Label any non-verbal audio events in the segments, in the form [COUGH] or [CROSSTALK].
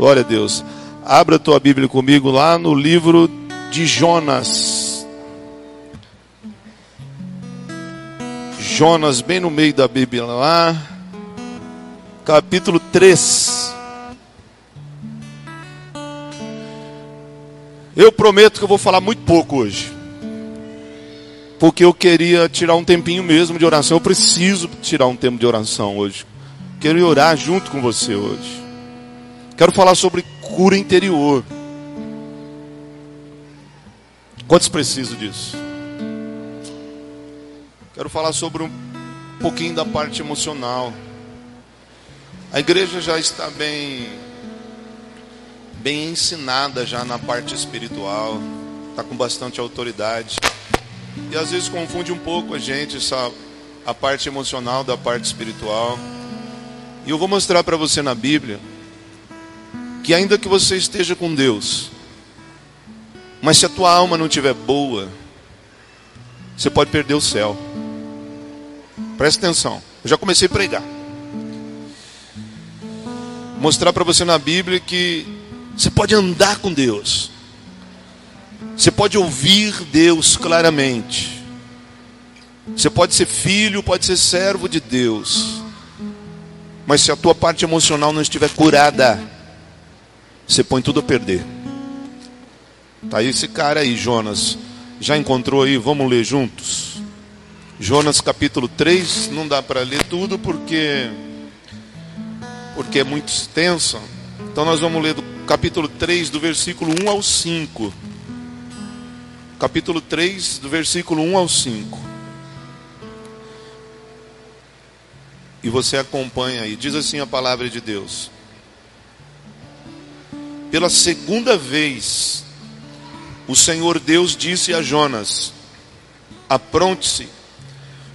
Glória a Deus. Abra a tua Bíblia comigo lá no livro de Jonas. Jonas, bem no meio da Bíblia lá, capítulo 3. Eu prometo que eu vou falar muito pouco hoje. Porque eu queria tirar um tempinho mesmo de oração. Eu preciso tirar um tempo de oração hoje. Quero orar junto com você hoje. Quero falar sobre cura interior. Quantos precisam disso? Quero falar sobre um pouquinho da parte emocional. A igreja já está bem bem ensinada já na parte espiritual, está com bastante autoridade. E às vezes confunde um pouco a gente essa a parte emocional da parte espiritual. E eu vou mostrar para você na Bíblia que ainda que você esteja com Deus, mas se a tua alma não estiver boa, você pode perder o céu. Presta atenção. Eu já comecei a pregar. Mostrar para você na Bíblia que você pode andar com Deus. Você pode ouvir Deus claramente. Você pode ser filho, pode ser servo de Deus. Mas se a tua parte emocional não estiver curada, você põe tudo a perder. Tá aí esse cara aí, Jonas. Já encontrou aí? Vamos ler juntos. Jonas capítulo 3, não dá para ler tudo porque porque é muito extenso. Então nós vamos ler do capítulo 3 do versículo 1 ao 5 capítulo 3, do versículo 1 ao 5. E você acompanha aí, diz assim a palavra de Deus. Pela segunda vez, o Senhor Deus disse a Jonas: Apronte-se,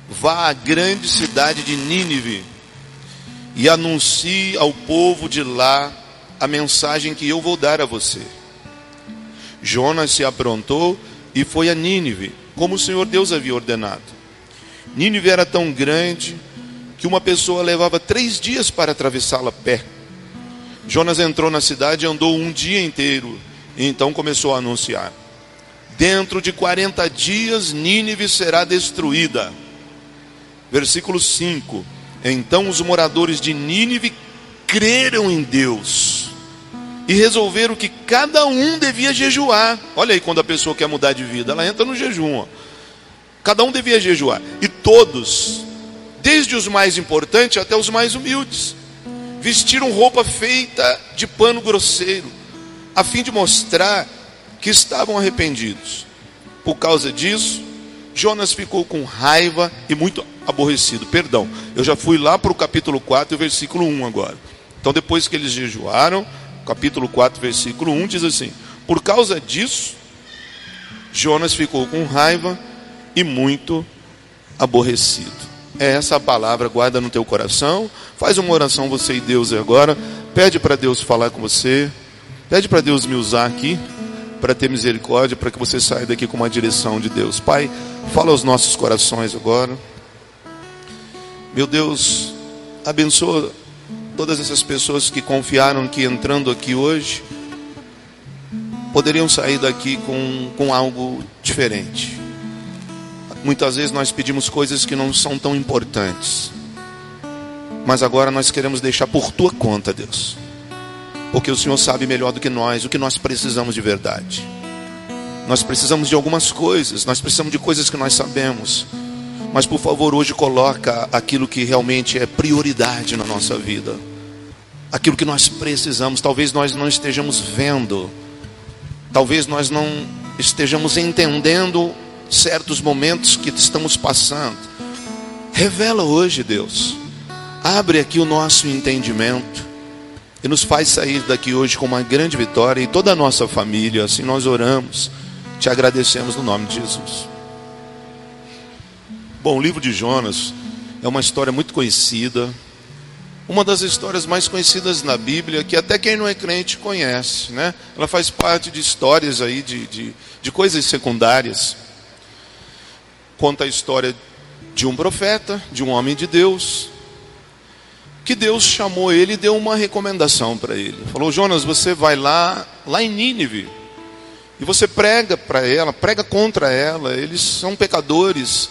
vá à grande cidade de Nínive e anuncie ao povo de lá a mensagem que eu vou dar a você. Jonas se aprontou e foi a Nínive, como o Senhor Deus havia ordenado. Nínive era tão grande que uma pessoa levava três dias para atravessá-la pé. Jonas entrou na cidade e andou um dia inteiro, e então começou a anunciar: Dentro de 40 dias Nínive será destruída. Versículo 5: Então os moradores de Nínive creram em Deus e resolveram que cada um devia jejuar. Olha aí quando a pessoa quer mudar de vida, ela entra no jejum. Ó. Cada um devia jejuar. E todos, desde os mais importantes até os mais humildes, vestiram roupa feita de pano grosseiro, a fim de mostrar que estavam arrependidos. Por causa disso, Jonas ficou com raiva e muito aborrecido. Perdão, eu já fui lá para o capítulo 4, versículo 1 agora. Então, depois que eles jejuaram, capítulo 4, versículo 1 diz assim: Por causa disso, Jonas ficou com raiva e muito aborrecido. É essa palavra, guarda no teu coração. Faz uma oração você e Deus agora. Pede para Deus falar com você. Pede para Deus me usar aqui para ter misericórdia, para que você saia daqui com uma direção de Deus. Pai, fala aos nossos corações agora. Meu Deus, abençoa todas essas pessoas que confiaram que entrando aqui hoje poderiam sair daqui com, com algo diferente. Muitas vezes nós pedimos coisas que não são tão importantes, mas agora nós queremos deixar por tua conta, Deus, porque o Senhor sabe melhor do que nós o que nós precisamos de verdade. Nós precisamos de algumas coisas, nós precisamos de coisas que nós sabemos. Mas por favor, hoje coloca aquilo que realmente é prioridade na nossa vida. Aquilo que nós precisamos, talvez nós não estejamos vendo. Talvez nós não estejamos entendendo certos momentos que estamos passando. Revela hoje, Deus. Abre aqui o nosso entendimento e nos faz sair daqui hoje com uma grande vitória e toda a nossa família. Assim nós oramos, te agradecemos no nome de Jesus. Bom, o livro de Jonas é uma história muito conhecida, uma das histórias mais conhecidas na Bíblia, que até quem não é crente conhece, né? Ela faz parte de histórias aí, de, de, de coisas secundárias. Conta a história de um profeta, de um homem de Deus, que Deus chamou ele e deu uma recomendação para ele. Falou: Jonas, você vai lá, lá em Nínive, e você prega para ela, prega contra ela, eles são pecadores.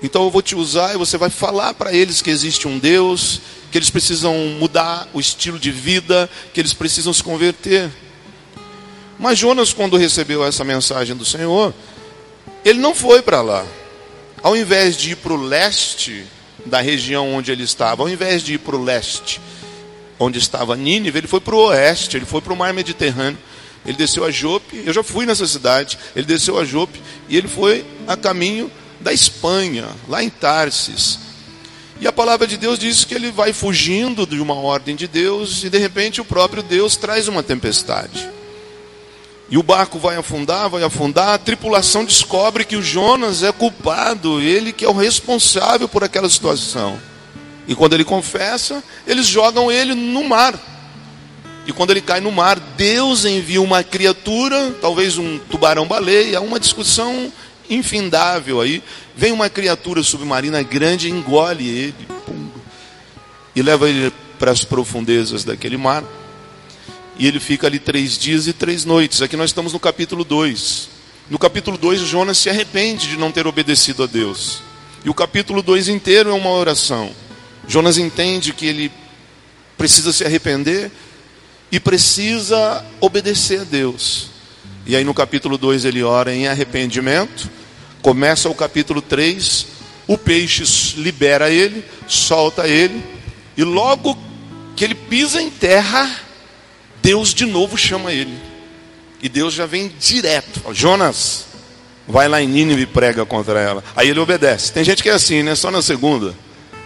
Então eu vou te usar e você vai falar para eles que existe um Deus, que eles precisam mudar o estilo de vida, que eles precisam se converter. Mas Jonas, quando recebeu essa mensagem do Senhor, ele não foi para lá. Ao invés de ir para o leste, da região onde ele estava, ao invés de ir para o leste, onde estava Nínive, ele foi para o oeste, ele foi para o mar Mediterrâneo. Ele desceu a Jope, eu já fui nessa cidade, ele desceu a Jope e ele foi a caminho da Espanha, lá em Tarsis. E a palavra de Deus diz que ele vai fugindo de uma ordem de Deus e de repente o próprio Deus traz uma tempestade. E o barco vai afundar, vai afundar, a tripulação descobre que o Jonas é culpado, ele que é o responsável por aquela situação. E quando ele confessa, eles jogam ele no mar. E quando ele cai no mar, Deus envia uma criatura, talvez um tubarão-baleia, uma discussão infindável aí. Vem uma criatura submarina grande, engole ele pum, e leva ele para as profundezas daquele mar. E ele fica ali três dias e três noites. Aqui nós estamos no capítulo 2. No capítulo 2, Jonas se arrepende de não ter obedecido a Deus. E o capítulo 2 inteiro é uma oração. Jonas entende que ele precisa se arrepender e precisa obedecer a Deus. E aí no capítulo 2 ele ora em arrependimento. Começa o capítulo 3, o peixe libera ele, solta ele, e logo que ele pisa em terra, Deus de novo chama ele. E Deus já vem direto. Jonas, vai lá em Nínive e prega contra ela. Aí ele obedece. Tem gente que é assim, né? Só na segunda.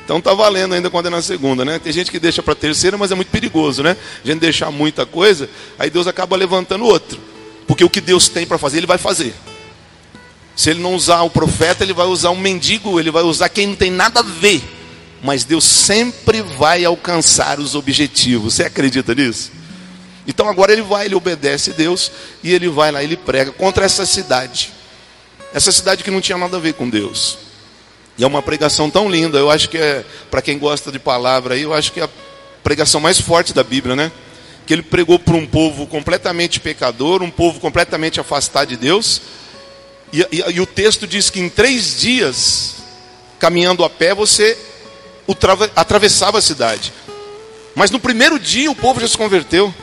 Então tá valendo ainda quando é na segunda, né? Tem gente que deixa para terceira, mas é muito perigoso, né? A gente deixar muita coisa, aí Deus acaba levantando outro. Porque o que Deus tem para fazer, ele vai fazer. Se ele não usar o profeta, ele vai usar um mendigo, ele vai usar quem não tem nada a ver. Mas Deus sempre vai alcançar os objetivos. Você acredita nisso? Então agora ele vai, ele obedece a Deus e ele vai lá, ele prega contra essa cidade. Essa cidade que não tinha nada a ver com Deus. E é uma pregação tão linda, eu acho que é, para quem gosta de palavra aí, eu acho que é a pregação mais forte da Bíblia, né? Que ele pregou para um povo completamente pecador, um povo completamente afastado de Deus. E, e, e o texto diz que em três dias, caminhando a pé, você atravessava a cidade. Mas no primeiro dia o povo já se converteu.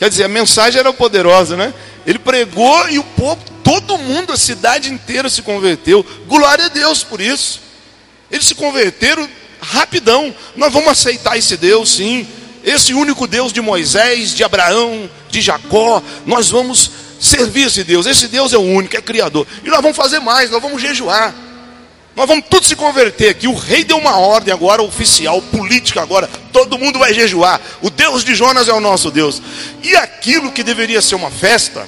Quer dizer, a mensagem era poderosa, né? Ele pregou e o povo, todo mundo, a cidade inteira se converteu. Glória a Deus por isso. Eles se converteram rapidão. Nós vamos aceitar esse Deus, sim. Esse único Deus de Moisés, de Abraão, de Jacó. Nós vamos servir esse Deus. Esse Deus é o único, é criador. E nós vamos fazer mais, nós vamos jejuar. Nós vamos tudo se converter aqui. O rei deu uma ordem agora oficial, política agora. Todo mundo vai jejuar. O Deus de Jonas é o nosso Deus. E aquilo que deveria ser uma festa,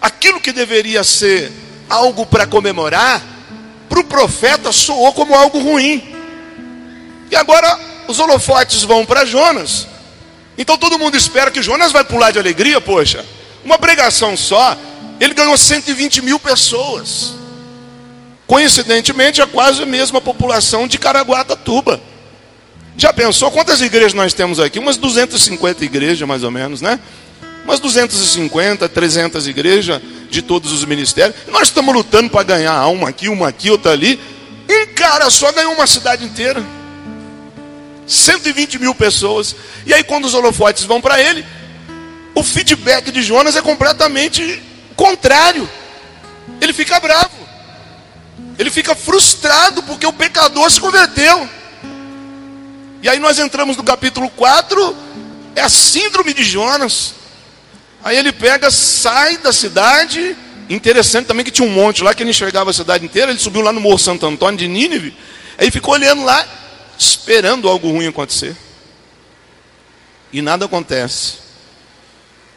aquilo que deveria ser algo para comemorar, para o profeta soou como algo ruim. E agora os holofotes vão para Jonas. Então todo mundo espera que Jonas vai pular de alegria, poxa. Uma pregação só, ele ganhou 120 mil pessoas. Coincidentemente, é quase a mesma população de Caraguatatuba. Já pensou quantas igrejas nós temos aqui? Umas 250 igrejas, mais ou menos, né? Umas 250, 300 igrejas de todos os ministérios. nós estamos lutando para ganhar uma aqui, uma aqui, outra ali. Um cara só ganhou uma cidade inteira. 120 mil pessoas. E aí, quando os holofotes vão para ele, o feedback de Jonas é completamente contrário. Ele fica bravo. Ele fica frustrado porque o pecador se converteu. E aí nós entramos no capítulo 4, é a síndrome de Jonas. Aí ele pega, sai da cidade. Interessante também que tinha um monte lá que ele enxergava a cidade inteira. Ele subiu lá no Morro Santo Antônio de Nínive. Aí ficou olhando lá, esperando algo ruim acontecer. E nada acontece.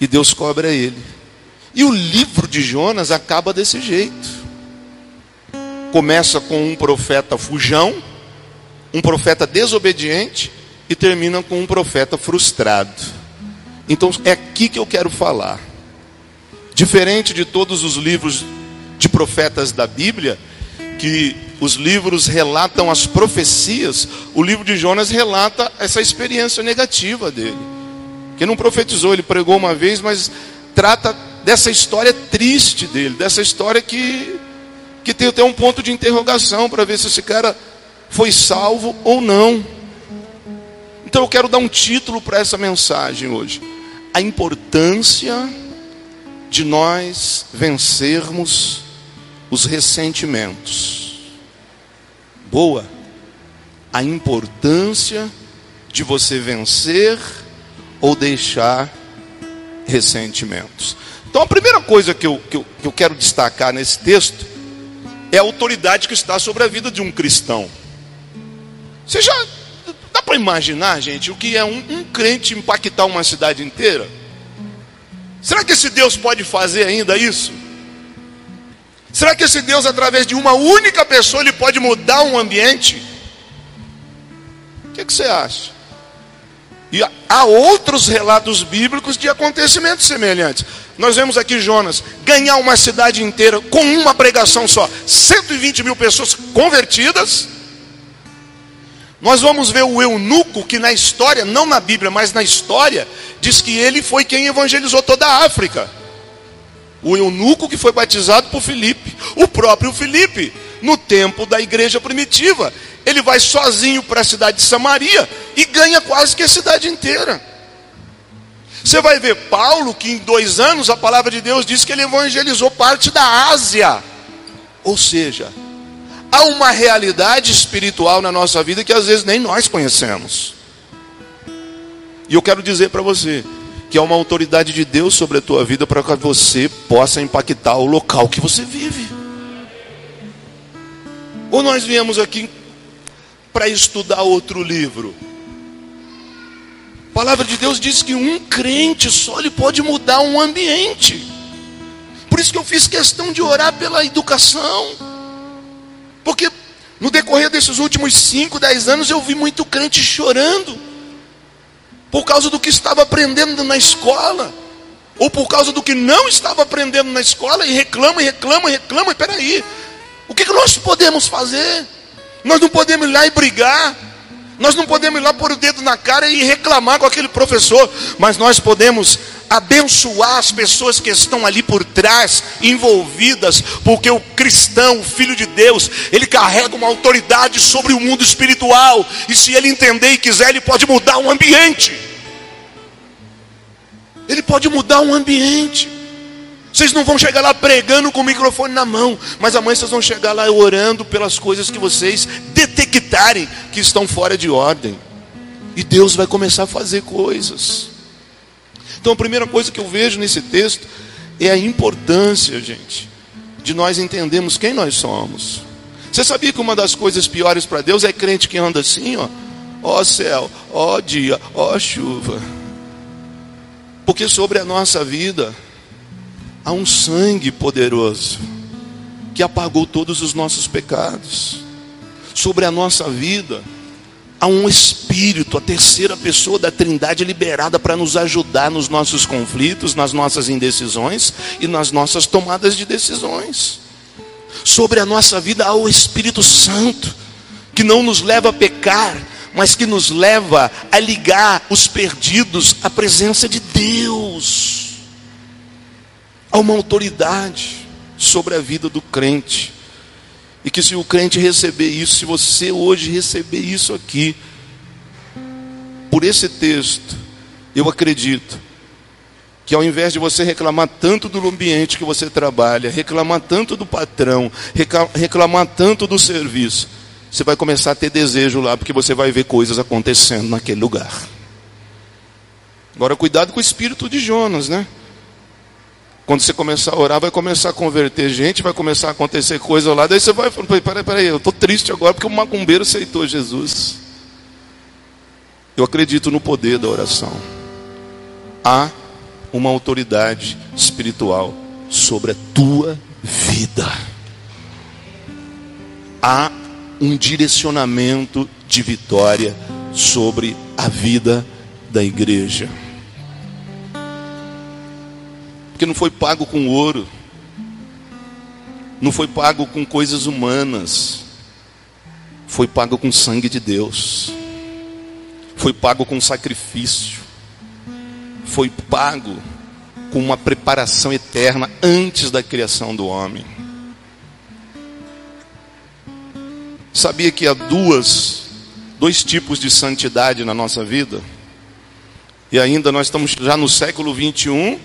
E Deus cobra ele. E o livro de Jonas acaba desse jeito começa com um profeta fujão, um profeta desobediente e termina com um profeta frustrado. Então é aqui que eu quero falar. Diferente de todos os livros de profetas da Bíblia, que os livros relatam as profecias, o livro de Jonas relata essa experiência negativa dele. Que não profetizou, ele pregou uma vez, mas trata dessa história triste dele, dessa história que, que tem até um ponto de interrogação para ver se esse cara foi salvo ou não. Então eu quero dar um título para essa mensagem hoje: a importância de nós vencermos os ressentimentos boa a importância de você vencer ou deixar ressentimentos. Então, a primeira coisa que eu, que eu, que eu quero destacar nesse texto é a autoridade que está sobre a vida de um cristão. Você já dá para imaginar, gente, o que é um, um crente impactar uma cidade inteira? Será que esse Deus pode fazer ainda isso? Será que esse Deus, através de uma única pessoa, ele pode mudar um ambiente? O que, é que você acha? E há outros relatos bíblicos de acontecimentos semelhantes. Nós vemos aqui Jonas ganhar uma cidade inteira com uma pregação só, 120 mil pessoas convertidas. Nós vamos ver o eunuco, que na história, não na Bíblia, mas na história, diz que ele foi quem evangelizou toda a África o eunuco que foi batizado por Filipe, o próprio Filipe, no tempo da igreja primitiva. Ele vai sozinho para a cidade de Samaria e ganha quase que a cidade inteira. Você vai ver Paulo, que em dois anos a palavra de Deus diz que ele evangelizou parte da Ásia. Ou seja, há uma realidade espiritual na nossa vida que às vezes nem nós conhecemos. E eu quero dizer para você, que é uma autoridade de Deus sobre a tua vida para que você possa impactar o local que você vive. Ou nós viemos aqui para estudar outro livro? A palavra de Deus diz que um crente só ele pode mudar um ambiente. Por isso que eu fiz questão de orar pela educação. Porque no decorrer desses últimos 5, 10 anos eu vi muito crente chorando por causa do que estava aprendendo na escola, ou por causa do que não estava aprendendo na escola, e reclama, e reclama, e reclama, e peraí, o que, que nós podemos fazer? Nós não podemos ir lá e brigar, nós não podemos ir lá pôr o dedo na cara e reclamar com aquele professor, mas nós podemos abençoar as pessoas que estão ali por trás, envolvidas, porque o cristão, o filho de Deus, ele carrega uma autoridade sobre o mundo espiritual, e se ele entender e quiser, ele pode mudar um ambiente. Ele pode mudar um ambiente. Vocês não vão chegar lá pregando com o microfone na mão, mas amanhã vocês vão chegar lá orando pelas coisas que vocês detectarem que estão fora de ordem. E Deus vai começar a fazer coisas. Então a primeira coisa que eu vejo nesse texto é a importância, gente, de nós entendermos quem nós somos. Você sabia que uma das coisas piores para Deus é crente que anda assim, ó, ó céu, ó dia, ó chuva. Porque sobre a nossa vida há um sangue poderoso que apagou todos os nossos pecados. Sobre a nossa vida há um Espírito, a terceira pessoa da Trindade liberada para nos ajudar nos nossos conflitos, nas nossas indecisões e nas nossas tomadas de decisões. Sobre a nossa vida há o Espírito Santo, que não nos leva a pecar, mas que nos leva a ligar os perdidos à presença de Deus. Há uma autoridade sobre a vida do crente. E que se o crente receber isso, se você hoje receber isso aqui, por esse texto, eu acredito que ao invés de você reclamar tanto do ambiente que você trabalha, reclamar tanto do patrão, reclamar tanto do serviço, você vai começar a ter desejo lá, porque você vai ver coisas acontecendo naquele lugar. Agora, cuidado com o espírito de Jonas, né? Quando você começar a orar, vai começar a converter gente, vai começar a acontecer coisa lá. Daí você vai falando, peraí, peraí, eu estou triste agora porque o macumbeiro aceitou Jesus. Eu acredito no poder da oração. Há uma autoridade espiritual sobre a tua vida. Há um direcionamento de vitória sobre a vida da igreja porque não foi pago com ouro, não foi pago com coisas humanas, foi pago com sangue de Deus, foi pago com sacrifício, foi pago com uma preparação eterna antes da criação do homem. Sabia que há duas, dois tipos de santidade na nossa vida? E ainda nós estamos já no século 21,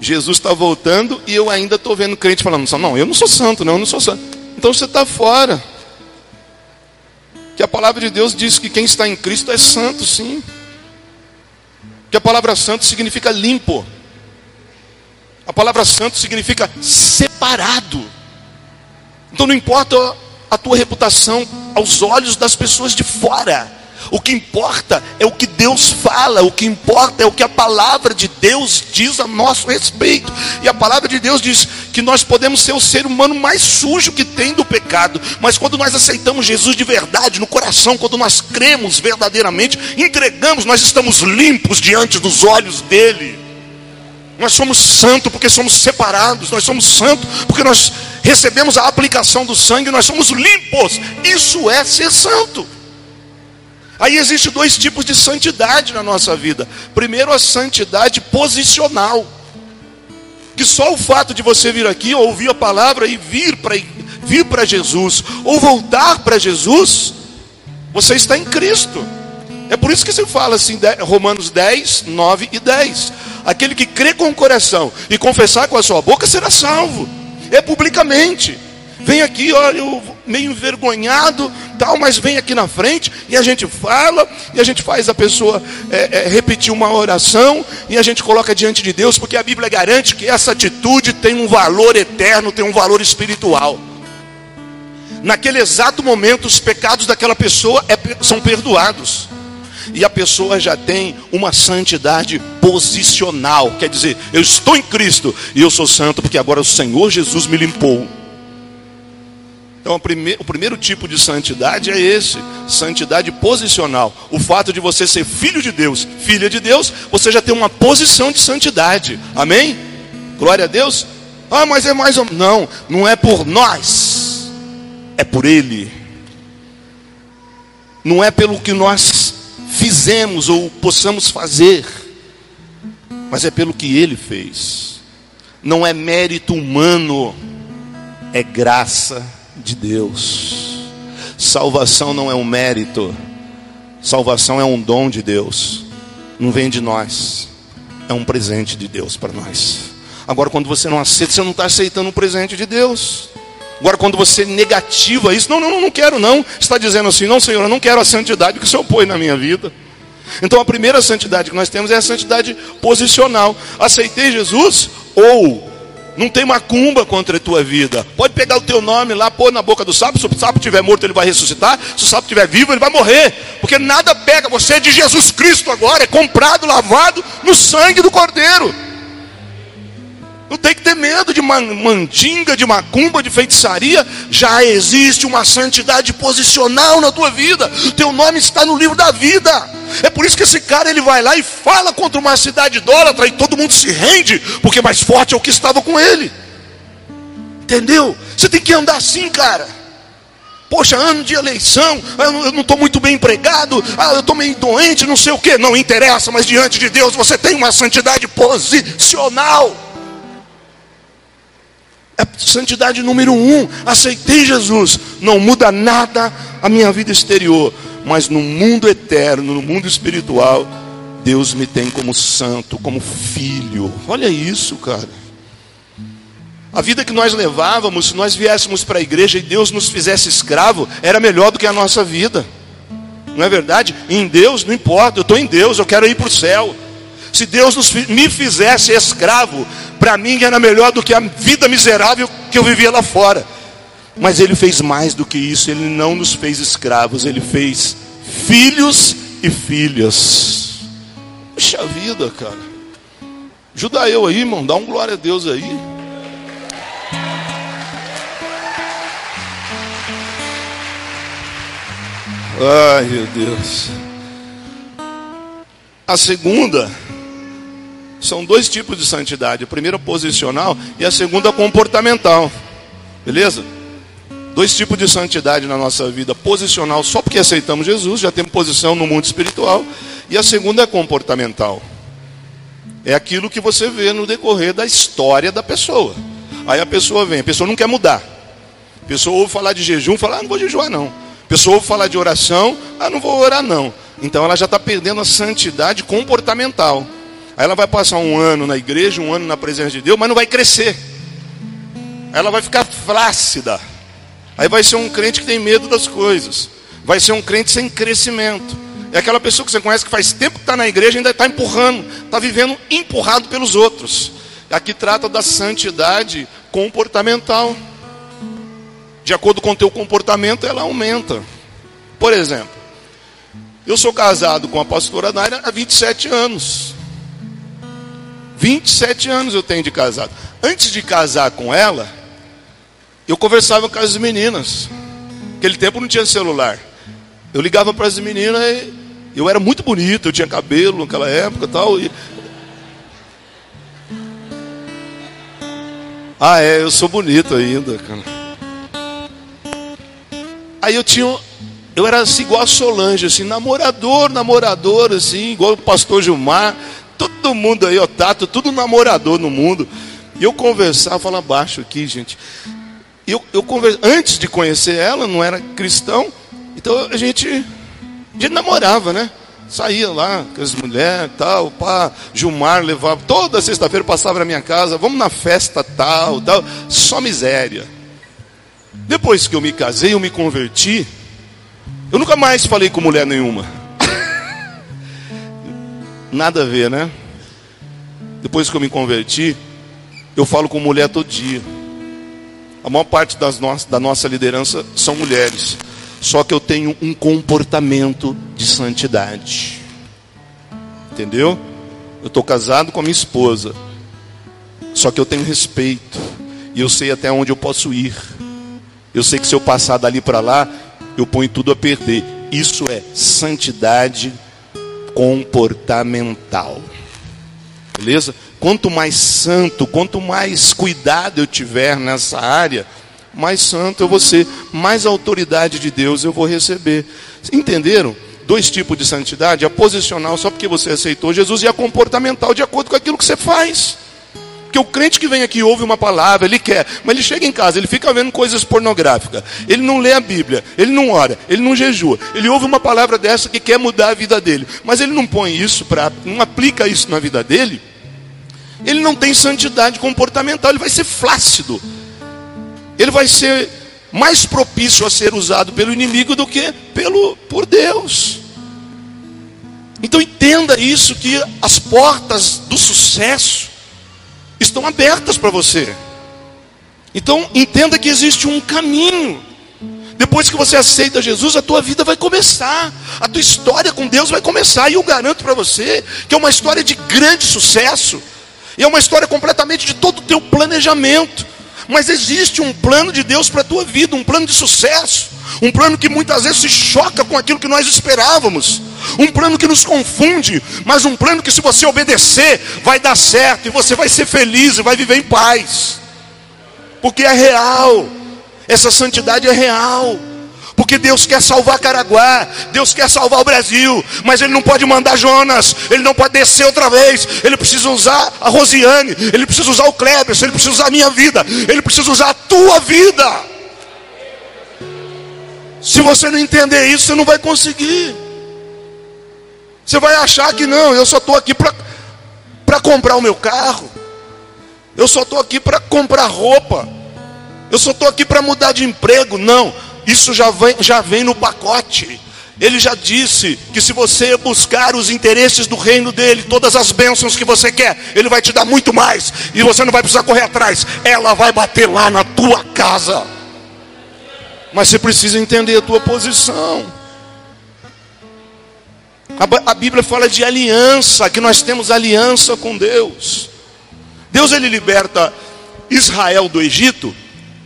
Jesus está voltando e eu ainda estou vendo crente falando: não, eu não sou santo, não, eu não sou santo. Então você está fora. Que a palavra de Deus diz que quem está em Cristo é santo, sim. Que a palavra santo significa limpo. A palavra santo significa separado. Então não importa a tua reputação aos olhos das pessoas de fora. O que importa é o que Deus fala, o que importa é o que a palavra de Deus diz a nosso respeito. E a palavra de Deus diz que nós podemos ser o ser humano mais sujo que tem do pecado, mas quando nós aceitamos Jesus de verdade no coração, quando nós cremos verdadeiramente, entregamos, nós estamos limpos diante dos olhos dele. Nós somos santos porque somos separados, nós somos santos porque nós recebemos a aplicação do sangue, nós somos limpos. Isso é ser santo. Aí existe dois tipos de santidade na nossa vida. Primeiro, a santidade posicional. Que só o fato de você vir aqui, ouvir a palavra e vir para vir para Jesus, ou voltar para Jesus, você está em Cristo. É por isso que se fala assim, Romanos 10, 9 e 10. Aquele que crê com o coração e confessar com a sua boca será salvo. É publicamente. Vem aqui, olha, eu meio envergonhado, tal, mas vem aqui na frente e a gente fala e a gente faz a pessoa é, é, repetir uma oração e a gente coloca diante de Deus, porque a Bíblia garante que essa atitude tem um valor eterno, tem um valor espiritual. Naquele exato momento, os pecados daquela pessoa é, são perdoados. E a pessoa já tem uma santidade posicional. Quer dizer, eu estou em Cristo e eu sou santo porque agora o Senhor Jesus me limpou. Então, o primeiro, tipo de santidade é esse: santidade posicional. O fato de você ser filho de Deus, filha de Deus, você já tem uma posição de santidade. Amém? Glória a Deus. Ah, mas é mais ou Não, não é por nós, é por Ele. Não é pelo que nós fizemos ou possamos fazer, mas é pelo que Ele fez. Não é mérito humano, é graça de Deus. Salvação não é um mérito, salvação é um dom de Deus, não vem de nós, é um presente de Deus para nós. Agora, quando você não aceita, você não está aceitando um presente de Deus. Agora, quando você negativa isso, não, não, não, quero não, está dizendo assim, não, Senhor, eu não quero a santidade que o Senhor põe na minha vida. Então, a primeira santidade que nós temos é a santidade posicional. Aceitei Jesus ou não tem macumba contra a tua vida. Pode pegar o teu nome lá, pôr na boca do sapo. Se o sapo estiver morto, ele vai ressuscitar. Se o sapo estiver vivo, ele vai morrer. Porque nada pega. Você é de Jesus Cristo agora. É comprado, lavado no sangue do Cordeiro. Não tem que ter medo de mandinga, de macumba, de feitiçaria. Já existe uma santidade posicional na tua vida. Teu nome está no livro da vida. É por isso que esse cara ele vai lá e fala contra uma cidade idólatra e todo mundo se rende, porque mais forte é o que estava com ele. Entendeu? Você tem que andar assim, cara. Poxa, ano de eleição, eu não estou muito bem empregado, ah, eu estou meio doente, não sei o que. Não interessa, mas diante de Deus você tem uma santidade posicional. É santidade número um. Aceitei Jesus. Não muda nada a minha vida exterior mas no mundo eterno, no mundo espiritual, Deus me tem como santo, como filho. Olha isso, cara. A vida que nós levávamos, se nós viéssemos para a igreja e Deus nos fizesse escravo, era melhor do que a nossa vida. Não é verdade? Em Deus não importa, eu estou em Deus, eu quero ir para o céu. Se Deus nos, me fizesse escravo, para mim era melhor do que a vida miserável que eu vivia lá fora. Mas ele fez mais do que isso, ele não nos fez escravos, ele fez filhos e filhas. Puxa vida, cara. Ajuda eu aí, irmão, dá um glória a Deus aí. Ai, meu Deus. A segunda são dois tipos de santidade. A primeira posicional e a segunda comportamental. Beleza? Dois tipos de santidade na nossa vida: posicional, só porque aceitamos Jesus, já temos posição no mundo espiritual, e a segunda é comportamental. É aquilo que você vê no decorrer da história da pessoa. Aí a pessoa vem, a pessoa não quer mudar. A pessoa ouve falar de jejum, fala, ah, não vou jejuar não. A pessoa ouve falar de oração, ah, não vou orar não. Então ela já está perdendo a santidade comportamental. Aí ela vai passar um ano na igreja, um ano na presença de Deus, mas não vai crescer. Ela vai ficar flácida. Aí vai ser um crente que tem medo das coisas. Vai ser um crente sem crescimento. É aquela pessoa que você conhece que faz tempo que está na igreja e ainda está empurrando, está vivendo empurrado pelos outros. Aqui trata da santidade comportamental. De acordo com o teu comportamento, ela aumenta. Por exemplo, eu sou casado com a pastora Naira há 27 anos. 27 anos eu tenho de casado. Antes de casar com ela, eu conversava com as meninas. Naquele tempo não tinha celular. Eu ligava para as meninas e eu era muito bonito, eu tinha cabelo naquela época e tal. E... Ah, é, eu sou bonito ainda, cara. Aí eu tinha, eu era assim igual a Solange, assim, namorador, namorador, assim, igual o pastor Gilmar. Todo mundo aí, ó, Tato, tudo namorador no mundo. E eu conversava, fala baixo aqui, gente eu, eu converse, antes de conhecer ela, não era cristão, então a gente, a gente namorava, né? Saía lá com as mulheres, tal, pá, Gilmar levava, toda sexta-feira passava na minha casa, vamos na festa tal, tal, só miséria. Depois que eu me casei, eu me converti, eu nunca mais falei com mulher nenhuma. Nada a ver, né? Depois que eu me converti, eu falo com mulher todo dia. A maior parte das no da nossa liderança são mulheres. Só que eu tenho um comportamento de santidade. Entendeu? Eu estou casado com a minha esposa. Só que eu tenho respeito. E eu sei até onde eu posso ir. Eu sei que se eu passar dali para lá, eu ponho tudo a perder. Isso é santidade comportamental. Beleza? Quanto mais santo, quanto mais cuidado eu tiver nessa área, mais santo eu vou ser, mais autoridade de Deus eu vou receber. Entenderam? Dois tipos de santidade: a posicional, só porque você aceitou Jesus, e a comportamental, de acordo com aquilo que você faz. Porque o crente que vem aqui ouve uma palavra, ele quer, mas ele chega em casa, ele fica vendo coisas pornográficas, ele não lê a Bíblia, ele não ora, ele não jejua, ele ouve uma palavra dessa que quer mudar a vida dele, mas ele não põe isso para, não aplica isso na vida dele, ele não tem santidade comportamental, ele vai ser flácido. Ele vai ser mais propício a ser usado pelo inimigo do que pelo por Deus. Então entenda isso que as portas do sucesso estão abertas para você. Então entenda que existe um caminho. Depois que você aceita Jesus, a tua vida vai começar. A tua história com Deus vai começar. E eu garanto para você que é uma história de grande sucesso. E é uma história completamente de todo o teu planejamento. Mas existe um plano de Deus para a tua vida, um plano de sucesso, um plano que muitas vezes se choca com aquilo que nós esperávamos, um plano que nos confunde, mas um plano que se você obedecer, vai dar certo e você vai ser feliz e vai viver em paz. Porque é real. Essa santidade é real. Porque Deus quer salvar Caraguá, Deus quer salvar o Brasil, mas Ele não pode mandar Jonas, Ele não pode descer outra vez, Ele precisa usar a Rosiane, Ele precisa usar o Kleber, Ele precisa usar a minha vida, Ele precisa usar a tua vida. Se você não entender isso, você não vai conseguir. Você vai achar que não, eu só estou aqui para comprar o meu carro, eu só estou aqui para comprar roupa, eu só estou aqui para mudar de emprego. Não, isso já vem, já vem no pacote. Ele já disse que se você buscar os interesses do reino dele, todas as bênçãos que você quer, ele vai te dar muito mais. E você não vai precisar correr atrás. Ela vai bater lá na tua casa. Mas você precisa entender a tua posição. A, Bíblia fala de aliança, que nós temos aliança com Deus. Deus ele liberta Israel do Egito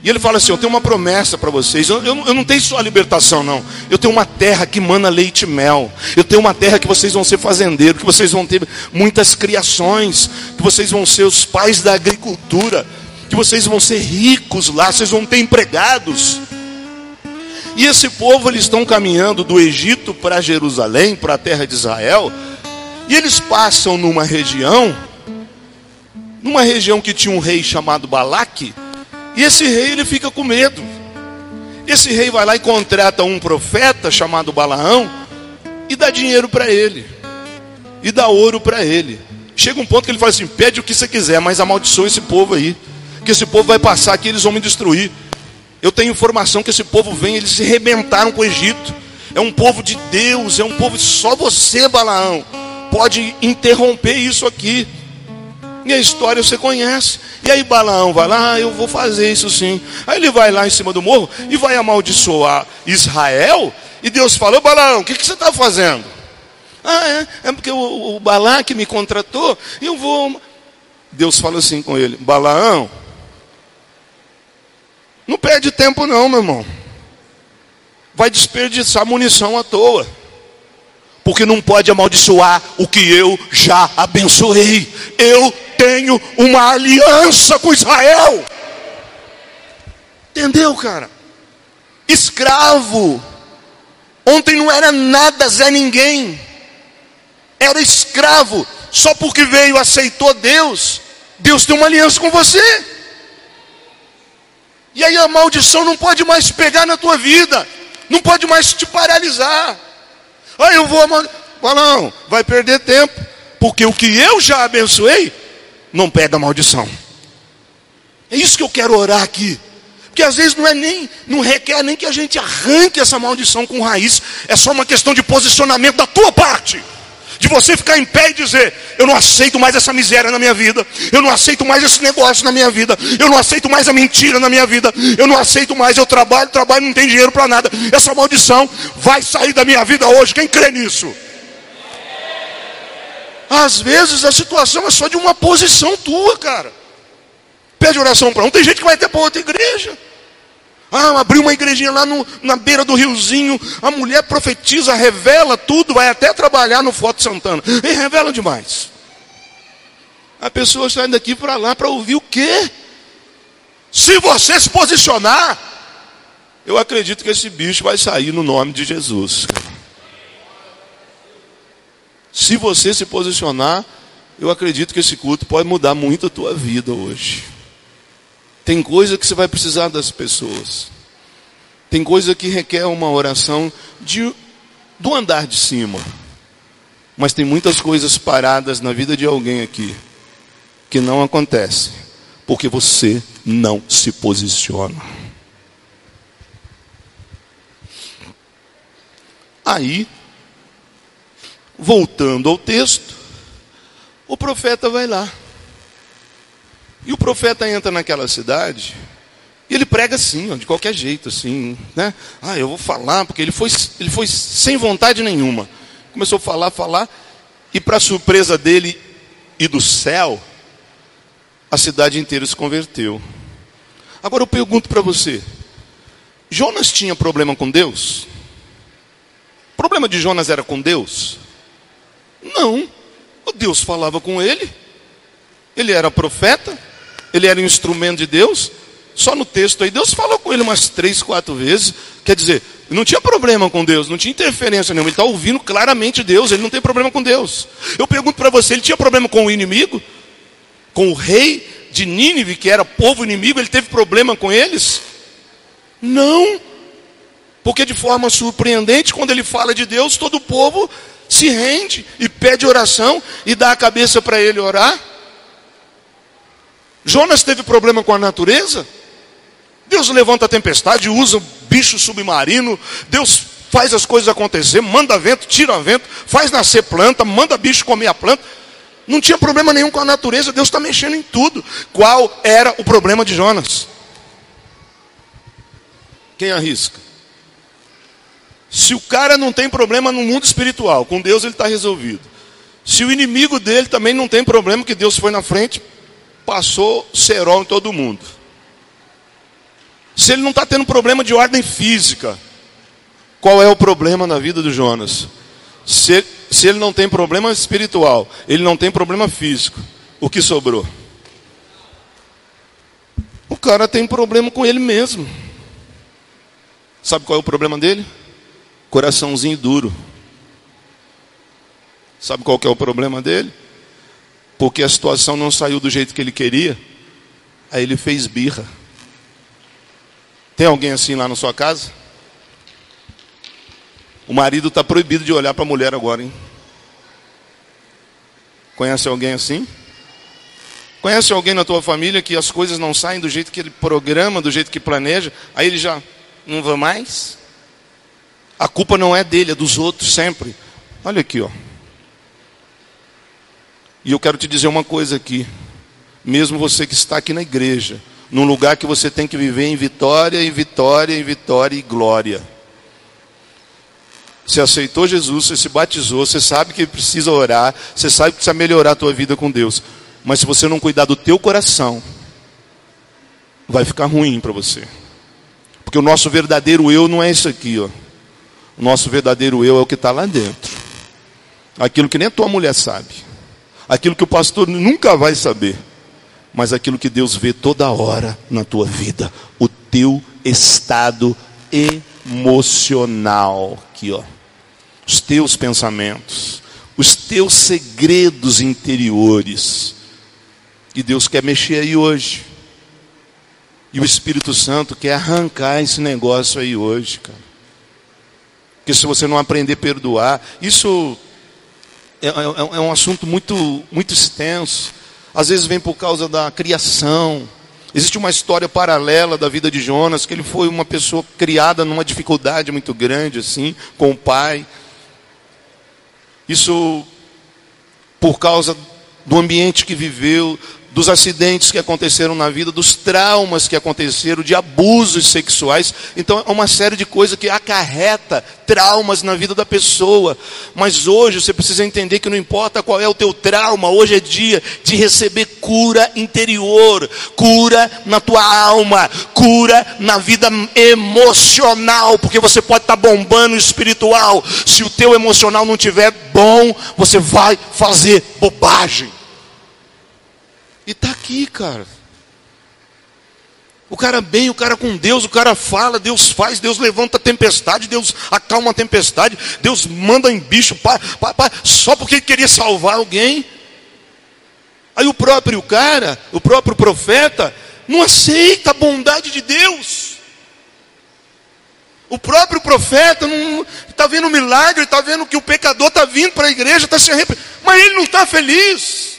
e ele fala assim: Eu tenho uma promessa para vocês. Eu, eu, eu, não tenho só a libertação, não. Eu tenho uma terra que mana leite e mel. Eu tenho uma terra que vocês vão ser fazendeiros, que vocês vão ter muitas criações, que vocês vão ser os pais da agricultura, que vocês vão ser ricos lá, vocês vão ter empregados. E esse povo, eles estão caminhando do Egito para Jerusalém, para a terra de Israel. E eles passam numa região, numa região que tinha um rei chamado Balaque. E esse rei, ele fica com medo. Esse rei vai lá e contrata um profeta chamado Balaão e dá dinheiro para ele. E dá ouro para ele. Chega um ponto que ele fala assim: pede o que você quiser, mas amaldiçoa esse povo aí. Que esse povo vai passar aqui, eles vão me destruir. Eu tenho informação que esse povo vem, eles se rebentaram com o Egito. É um povo de Deus, é um povo só você, Balaão, pode interromper isso aqui. E a história você conhece. E aí Balaão vai lá, ah, eu vou fazer isso sim. Aí ele vai lá em cima do morro e vai amaldiçoar Israel. E Deus falou, Balaão, o que, que você está fazendo? Ah, é, é porque o, o Balaque me contratou eu vou. Deus fala assim com ele, Balaão, não perde tempo não, meu irmão. Vai desperdiçar munição à toa. Porque não pode amaldiçoar o que eu já abençoei. Eu tenho uma aliança com Israel. Entendeu, cara? Escravo. Ontem não era nada, Zé Ninguém. Era escravo. Só porque veio, aceitou Deus. Deus tem uma aliança com você. E aí a maldição não pode mais pegar na tua vida, não pode mais te paralisar. Aí eu vou, não, vai perder tempo, porque o que eu já abençoei não pega maldição. É isso que eu quero orar aqui. Porque às vezes não é nem, não requer nem que a gente arranque essa maldição com raiz, é só uma questão de posicionamento da tua parte de você ficar em pé e dizer: Eu não aceito mais essa miséria na minha vida, eu não aceito mais esse negócio na minha vida, eu não aceito mais a mentira na minha vida, eu não aceito mais, eu trabalho, trabalho, não tem dinheiro para nada. Essa maldição vai sair da minha vida hoje. Quem crê nisso? Às vezes a situação é só de uma posição tua, cara. Pede oração para um, tem gente que vai ter para outra igreja. Ah, abriu uma igrejinha lá no, na beira do riozinho. A mulher profetiza, revela tudo, vai até trabalhar no Foto Santana. E revela demais. A pessoa sai daqui para lá para ouvir o quê? Se você se posicionar, eu acredito que esse bicho vai sair no nome de Jesus. Se você se posicionar, eu acredito que esse culto pode mudar muito a tua vida hoje. Tem coisa que você vai precisar das pessoas. Tem coisa que requer uma oração de, do andar de cima. Mas tem muitas coisas paradas na vida de alguém aqui que não acontece porque você não se posiciona. Aí, voltando ao texto, o profeta vai lá. E o profeta entra naquela cidade e ele prega assim, ó, de qualquer jeito, assim, né? Ah, eu vou falar, porque ele foi, ele foi sem vontade nenhuma. Começou a falar, falar, e para surpresa dele e do céu, a cidade inteira se converteu. Agora eu pergunto para você: Jonas tinha problema com Deus? O problema de Jonas era com Deus? Não. O Deus falava com ele, ele era profeta, ele era um instrumento de Deus. Só no texto aí, Deus falou com ele umas três, quatro vezes. Quer dizer, não tinha problema com Deus, não tinha interferência nenhuma. Ele está ouvindo claramente Deus, ele não tem problema com Deus. Eu pergunto para você, ele tinha problema com o inimigo? Com o rei de Nínive, que era povo inimigo, ele teve problema com eles? Não. Porque de forma surpreendente, quando ele fala de Deus, todo o povo se rende e pede oração e dá a cabeça para ele orar. Jonas teve problema com a natureza? Deus levanta a tempestade, usa bicho submarino, Deus faz as coisas acontecer, manda vento, tira vento, faz nascer planta, manda bicho comer a planta. Não tinha problema nenhum com a natureza, Deus está mexendo em tudo. Qual era o problema de Jonas? Quem arrisca? Se o cara não tem problema no mundo espiritual, com Deus ele está resolvido. Se o inimigo dele também não tem problema, que Deus foi na frente, passou cerol em todo mundo. Se ele não está tendo problema de ordem física, qual é o problema na vida do Jonas? Se, se ele não tem problema espiritual, ele não tem problema físico, o que sobrou? O cara tem problema com ele mesmo. Sabe qual é o problema dele? Coraçãozinho duro. Sabe qual que é o problema dele? Porque a situação não saiu do jeito que ele queria. Aí ele fez birra. Tem alguém assim lá na sua casa? O marido está proibido de olhar para a mulher agora, hein? Conhece alguém assim? Conhece alguém na tua família que as coisas não saem do jeito que ele programa, do jeito que planeja, aí ele já não vai mais? A culpa não é dele, é dos outros sempre. Olha aqui, ó. E eu quero te dizer uma coisa aqui. Mesmo você que está aqui na igreja, num lugar que você tem que viver em vitória, em vitória, em vitória e glória. Você aceitou Jesus, você se batizou, você sabe que precisa orar, você sabe que precisa melhorar a tua vida com Deus. Mas se você não cuidar do teu coração, vai ficar ruim para você. Porque o nosso verdadeiro eu não é isso aqui, ó. O nosso verdadeiro eu é o que está lá dentro. Aquilo que nem a tua mulher sabe. Aquilo que o pastor nunca vai saber. Mas aquilo que Deus vê toda hora na tua vida. O teu estado emocional. Aqui, ó. Os teus pensamentos. Os teus segredos interiores e Deus quer mexer aí hoje. E o Espírito Santo quer arrancar esse negócio aí hoje, cara. Porque se você não aprender a perdoar, isso é, é, é, um assunto muito, muito extenso. Às vezes vem por causa da criação. Existe uma história paralela da vida de Jonas, que ele foi uma pessoa criada numa dificuldade muito grande, assim, com o pai. Isso por causa do ambiente que viveu, dos acidentes que aconteceram na vida, dos traumas que aconteceram, de abusos sexuais. Então é uma série de coisas que acarreta traumas na vida da pessoa. Mas hoje você precisa entender que não importa qual é o teu trauma, hoje é dia de receber cura interior, cura na tua alma, cura na vida emocional, porque você pode estar bombando espiritual. Se o teu emocional não tiver bom, você vai fazer bobagem. E está aqui, cara. O cara bem, o cara com Deus, o cara fala, Deus faz, Deus levanta a tempestade, Deus acalma a tempestade, Deus manda em bicho, pá, pá, pá, só porque ele queria salvar alguém. Aí o próprio cara, o próprio profeta, não aceita a bondade de Deus. O próprio profeta não está vendo o milagre, está vendo que o pecador está vindo para a igreja, está se arrependendo, mas ele não está feliz.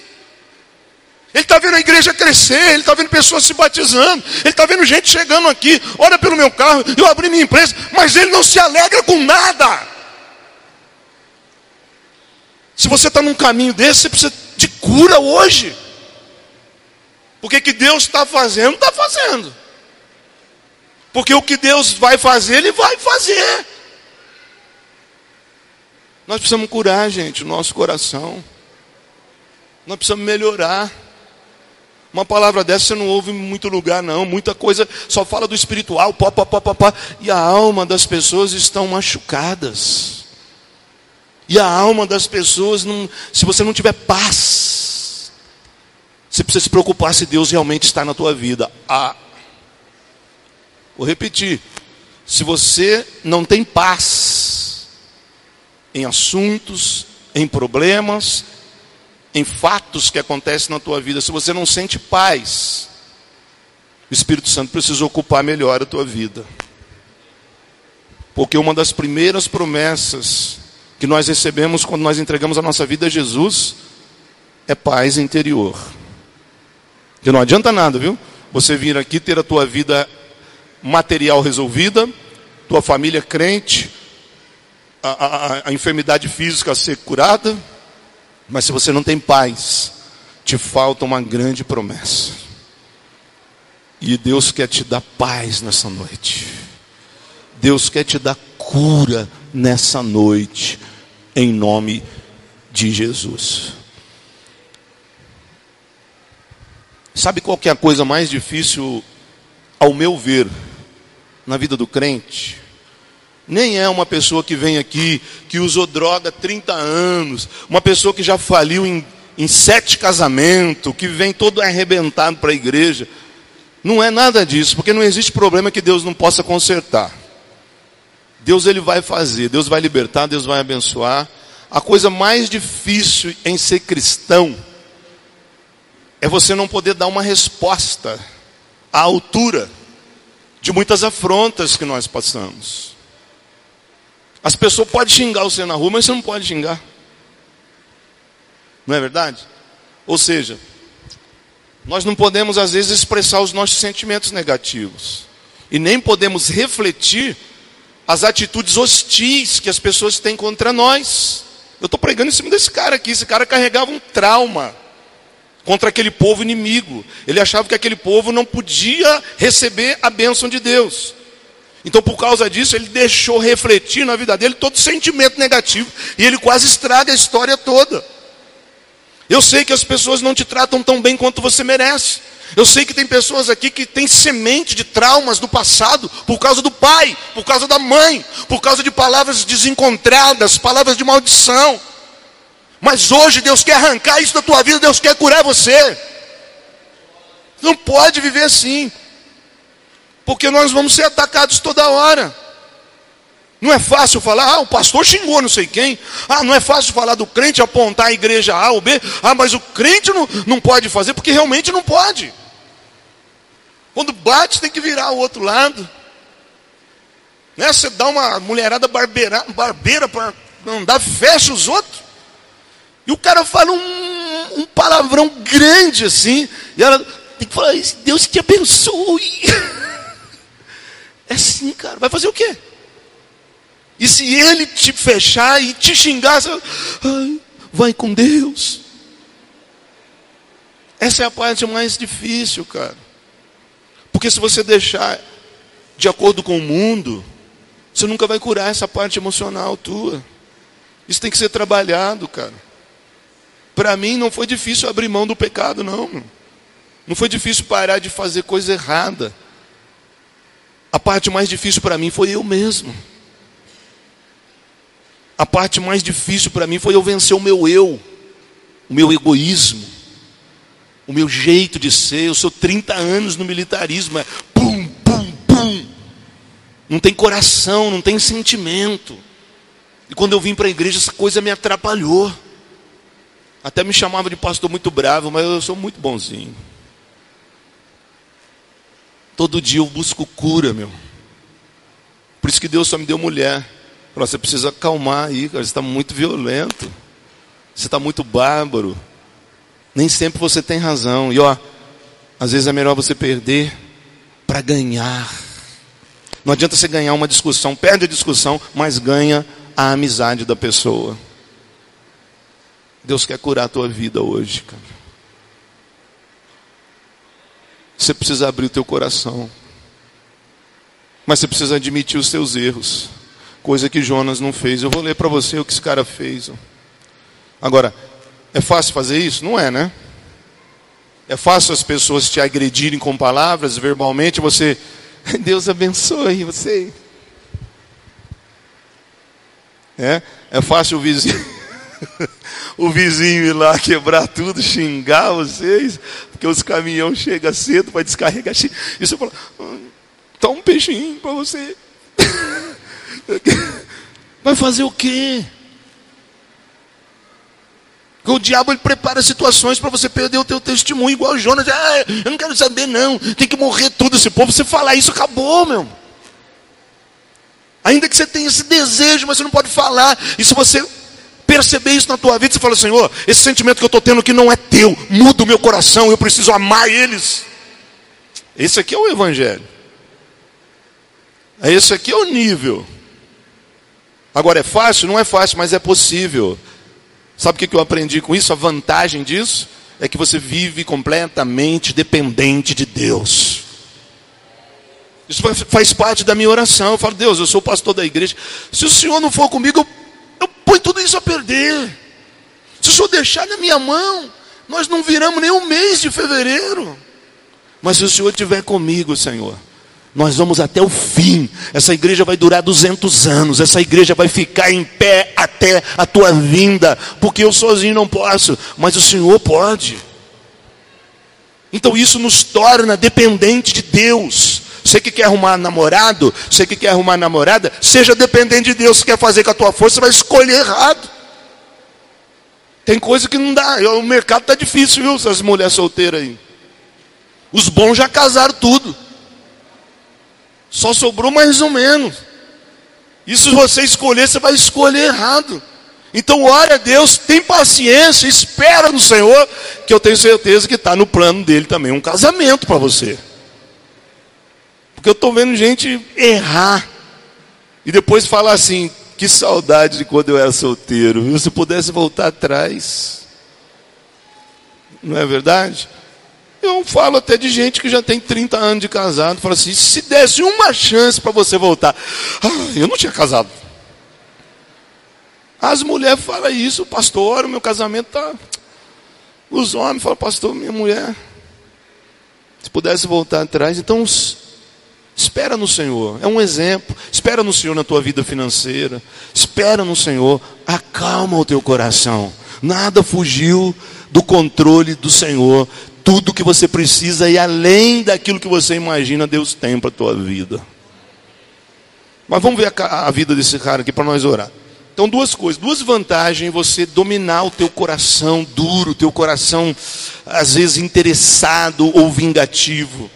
Ele está vendo a igreja crescer, ele está vendo pessoas se batizando, ele está vendo gente chegando aqui, olha pelo meu carro, eu abri minha empresa, mas ele não se alegra com nada. Se você está num caminho desse, você precisa de cura hoje. Porque que Deus está fazendo, está fazendo. Porque o que Deus vai fazer, Ele vai fazer. Nós precisamos curar, gente, o nosso coração. Nós precisamos melhorar. Uma palavra dessa você não ouve em muito lugar, não. Muita coisa só fala do espiritual, pá, pá, pá, pá, pá. E a alma das pessoas estão machucadas. E a alma das pessoas, não, se você não tiver paz, você precisa se preocupar se Deus realmente está na tua vida. Ah, vou repetir. Se você não tem paz em assuntos, em problemas, em fatos que acontecem na tua vida, se você não sente paz, o Espírito Santo precisa ocupar melhor a tua vida. Porque uma das primeiras promessas que nós recebemos quando nós entregamos a nossa vida a Jesus é paz interior. Que não adianta nada, viu? Você vir aqui ter a tua vida material resolvida, tua família crente, a, a, a enfermidade física ser curada, mas se você não tem paz, te falta uma grande promessa. E Deus quer te dar paz nessa noite. Deus quer te dar cura nessa noite, em nome de Jesus. Sabe qual que é a coisa mais difícil, ao meu ver, na vida do crente? Nem é uma pessoa que vem aqui, que usou droga há 30 anos, uma pessoa que já faliu em, em sete casamentos, que vem todo arrebentado para a igreja. Não é nada disso, porque não existe problema que Deus não possa consertar. Deus ele vai fazer, Deus vai libertar, Deus vai abençoar. A coisa mais difícil em ser cristão é você não poder dar uma resposta à altura de muitas afrontas que nós passamos. As pessoas podem xingar você na rua, mas você não pode xingar. Não é verdade? Ou seja, nós não podemos às vezes expressar os nossos sentimentos negativos. E nem podemos refletir as atitudes hostis que as pessoas têm contra nós. Eu estou pregando em cima desse cara aqui. Esse cara carregava um trauma contra aquele povo inimigo. Ele achava que aquele povo não podia receber a bênção de Deus. Então, por causa disso, ele deixou refletir na vida dele todo sentimento negativo. E ele quase estraga a história toda. Eu sei que as pessoas não te tratam tão bem quanto você merece. Eu sei que tem pessoas aqui que têm semente de traumas do passado por causa do pai, por causa da mãe, por causa de palavras desencontradas, palavras de maldição. Mas hoje Deus quer arrancar isso da tua vida, Deus quer curar você. Não pode viver assim, porque nós vamos ser atacados toda hora. Não é fácil falar, ah, o pastor xingou não sei quem. Ah, não é fácil falar do crente apontar a igreja A ou B. Ah, mas o crente não, não pode fazer, porque realmente não pode. Quando bate, tem que virar o outro lado. Né? Você dá uma mulherada barbeira, barbeira para andar, fecha os outros. E o cara fala um, um palavrão grande assim. E ela tem que falar, Deus te abençoe. [LAUGHS] É assim, cara. Vai fazer o quê? E se ele te fechar e te xingar, você, ai, vai com Deus. Essa é a parte mais difícil, cara. Porque se você deixar de acordo com o mundo, você nunca vai curar essa parte emocional tua. Isso tem que ser trabalhado, cara. Para mim não foi difícil abrir mão do pecado, não. Não foi difícil parar de fazer coisa errada. A parte mais difícil para mim foi eu mesmo. A parte mais difícil para mim foi eu vencer o meu eu, o meu egoísmo, o meu jeito de ser. Eu sou 30 anos no militarismo, é pum, pum, pum. Não tem coração, não tem sentimento. E quando eu vim para a igreja, essa coisa me atrapalhou. Até me chamava de pastor muito bravo, mas eu sou muito bonzinho. Todo dia eu busco cura, meu. Por isso que Deus só me deu mulher. Falou, você precisa acalmar aí, cara. Você está muito violento. Você está muito bárbaro. Nem sempre você tem razão. E ó, às vezes é melhor você perder para ganhar. Não adianta você ganhar uma discussão, perde a discussão, mas ganha a amizade da pessoa. Deus quer curar a tua vida hoje, cara. Você precisa abrir o teu coração. Mas você precisa admitir os seus erros coisa que Jonas não fez. Eu vou ler para você o que esse cara fez. Agora, é fácil fazer isso? Não é, né? É fácil as pessoas te agredirem com palavras, verbalmente, você, [LAUGHS] Deus abençoe você. É, é fácil o vizinho, o vizinho ir lá quebrar tudo, xingar vocês, porque os caminhões chegam cedo para descarregar. E você fala, tá um peixinho para você. [LAUGHS] Vai fazer o quê? o diabo ele prepara situações para você perder o teu testemunho, igual Jonas. Ah, eu não quero saber, não. Tem que morrer tudo esse povo. Você falar isso, acabou, meu. Ainda que você tenha esse desejo, mas você não pode falar. E se você perceber isso na tua vida, você fala, Senhor, esse sentimento que eu estou tendo aqui não é teu. Muda o meu coração, eu preciso amar eles. Esse aqui é o Evangelho. Esse aqui é o nível. Agora é fácil? Não é fácil, mas é possível. Sabe o que eu aprendi com isso? A vantagem disso é que você vive completamente dependente de Deus. Isso faz parte da minha oração. Eu falo, Deus, eu sou pastor da igreja. Se o Senhor não for comigo, eu, eu ponho tudo isso a perder. Se o Senhor deixar na minha mão, nós não viramos nem um mês de fevereiro. Mas se o Senhor estiver comigo, Senhor, nós vamos até o fim. Essa igreja vai durar 200 anos. Essa igreja vai ficar em pé até a tua vinda. Porque eu sozinho não posso, mas o Senhor pode. Então isso nos torna dependente de Deus. Você que quer arrumar namorado, você que quer arrumar namorada, seja dependente de Deus. Se quer fazer com a tua força, você vai escolher errado. Tem coisa que não dá. O mercado está difícil, viu? Essas mulheres solteiras aí. Os bons já casaram tudo. Só sobrou mais ou menos. E se você escolher, você vai escolher errado. Então, ore a Deus, tem paciência, espera no Senhor, que eu tenho certeza que está no plano dele também um casamento para você. Porque eu estou vendo gente errar e depois falar assim: que saudade de quando eu era solteiro. Se pudesse voltar atrás, não é verdade? Eu falo até de gente que já tem 30 anos de casado, fala assim: se desse uma chance para você voltar, ah, eu não tinha casado. As mulheres falam isso, pastor, o meu casamento está. Os homens falam, pastor, minha mulher. Se pudesse voltar atrás, então espera no Senhor. É um exemplo. Espera no Senhor na tua vida financeira. Espera no Senhor. Acalma o teu coração. Nada fugiu do controle do Senhor. Tudo que você precisa e além daquilo que você imagina, Deus tem para a tua vida. Mas vamos ver a, a vida desse cara aqui para nós orar. Então, duas coisas, duas vantagens você dominar o teu coração duro, teu coração às vezes interessado ou vingativo.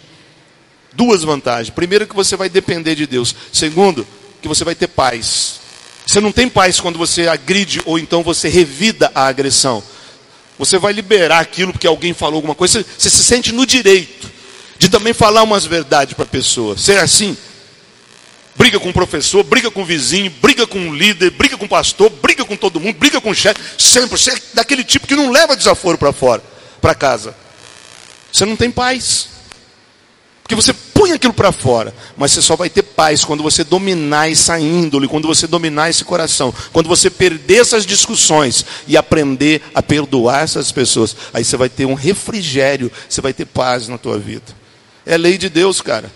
Duas vantagens. Primeiro que você vai depender de Deus. Segundo, que você vai ter paz. Você não tem paz quando você agride ou então você revida a agressão. Você vai liberar aquilo porque alguém falou alguma coisa. Você, você se sente no direito de também falar umas verdades para a pessoa. Ser assim, briga com o professor, briga com o vizinho, briga com o líder, briga com o pastor, briga com todo mundo, briga com o chefe, sempre, você é daquele tipo que não leva desaforo para fora, para casa. Você não tem paz. Porque você põe aquilo para fora, mas você só vai ter paz quando você dominar essa índole, quando você dominar esse coração, quando você perder essas discussões e aprender a perdoar essas pessoas. Aí você vai ter um refrigério, você vai ter paz na tua vida. É lei de Deus, cara.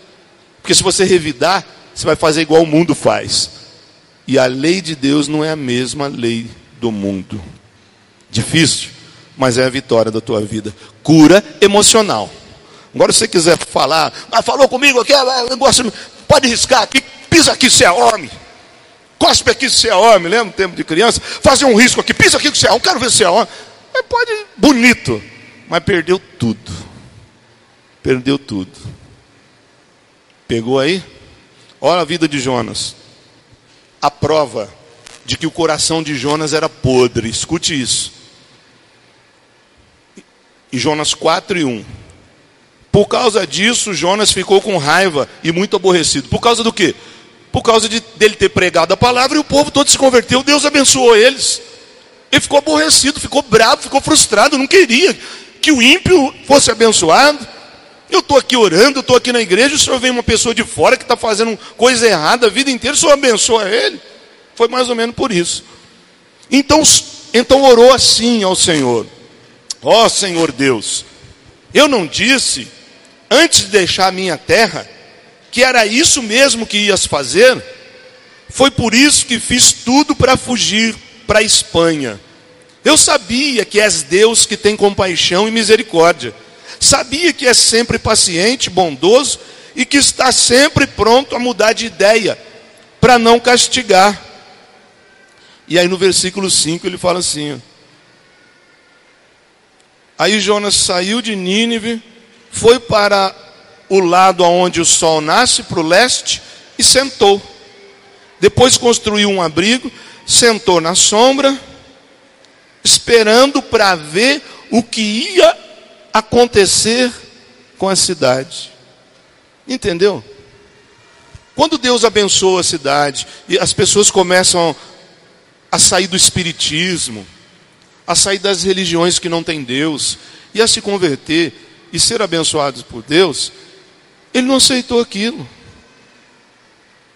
Porque se você revidar, você vai fazer igual o mundo faz. E a lei de Deus não é a mesma lei do mundo. Difícil, mas é a vitória da tua vida. Cura emocional. Agora, se você quiser falar, mas falou comigo aqui, negócio, pode riscar aqui, pisa aqui se é homem. Cospe aqui se é homem, lembra no tempo de criança? Fazer um risco aqui, pisa aqui se é homem, quero ver se é homem. Mas pode, bonito, mas perdeu tudo. Perdeu tudo. Pegou aí? Olha a vida de Jonas. A prova de que o coração de Jonas era podre. Escute isso. E Jonas 4 e 1. Por causa disso, Jonas ficou com raiva e muito aborrecido. Por causa do quê? Por causa de, dele ter pregado a palavra e o povo todo se converteu. Deus abençoou eles. Ele ficou aborrecido, ficou bravo, ficou frustrado, não queria que o ímpio fosse abençoado. Eu estou aqui orando, estou aqui na igreja, o senhor vem uma pessoa de fora que está fazendo coisa errada a vida inteira, o senhor abençoa ele. Foi mais ou menos por isso. Então, então orou assim ao Senhor: Ó oh, Senhor Deus, eu não disse, antes de deixar a minha terra, que era isso mesmo que ias fazer? Foi por isso que fiz tudo para fugir para a Espanha. Eu sabia que és Deus que tem compaixão e misericórdia sabia que é sempre paciente, bondoso e que está sempre pronto a mudar de ideia, para não castigar. E aí no versículo 5 ele fala assim: ó, Aí Jonas saiu de Nínive, foi para o lado onde o sol nasce, para o leste, e sentou. Depois construiu um abrigo, sentou na sombra, esperando para ver o que ia acontecer com a cidade. Entendeu? Quando Deus abençoa a cidade e as pessoas começam a sair do espiritismo, a sair das religiões que não têm Deus e a se converter e ser abençoados por Deus, ele não aceitou aquilo.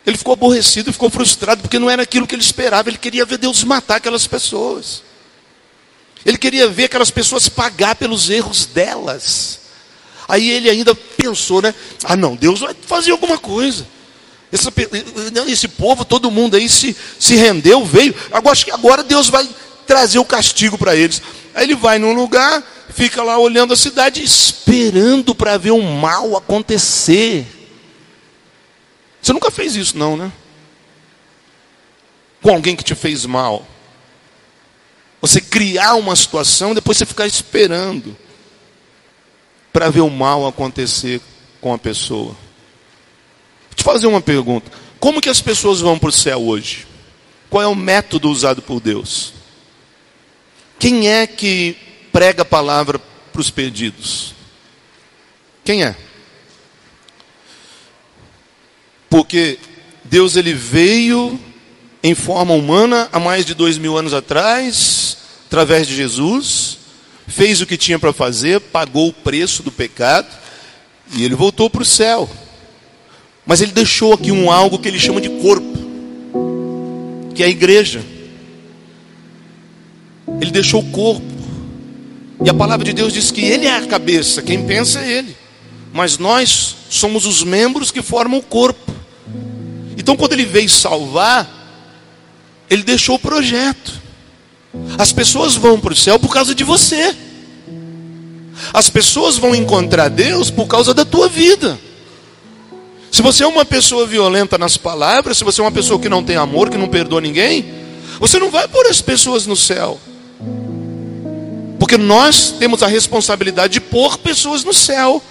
Ele ficou aborrecido, ficou frustrado, porque não era aquilo que ele esperava. Ele queria ver Deus matar aquelas pessoas. Ele queria ver aquelas pessoas pagar pelos erros delas. Aí ele ainda pensou, né? Ah, não, Deus vai fazer alguma coisa. Esse, esse povo, todo mundo aí se, se rendeu, veio. Agora, acho que agora Deus vai trazer o castigo para eles. Aí ele vai num lugar, fica lá olhando a cidade, esperando para ver o mal acontecer. Você nunca fez isso, não, né? Com alguém que te fez mal. Você criar uma situação, depois você ficar esperando para ver o mal acontecer com a pessoa. Vou te fazer uma pergunta. Como que as pessoas vão para o céu hoje? Qual é o método usado por Deus? Quem é que prega a palavra para os perdidos? Quem é? Porque Deus ele veio em forma humana há mais de dois mil anos atrás, através de Jesus, fez o que tinha para fazer, pagou o preço do pecado e ele voltou para o céu. Mas ele deixou aqui um algo que ele chama de corpo, que é a igreja. Ele deixou o corpo. E a palavra de Deus diz que ele é a cabeça, quem pensa é ele. Mas nós somos os membros que formam o corpo. Então, quando ele veio salvar, ele deixou o projeto. As pessoas vão para o céu por causa de você. As pessoas vão encontrar Deus por causa da tua vida. Se você é uma pessoa violenta nas palavras, se você é uma pessoa que não tem amor, que não perdoa ninguém, você não vai pôr as pessoas no céu. Porque nós temos a responsabilidade de pôr pessoas no céu.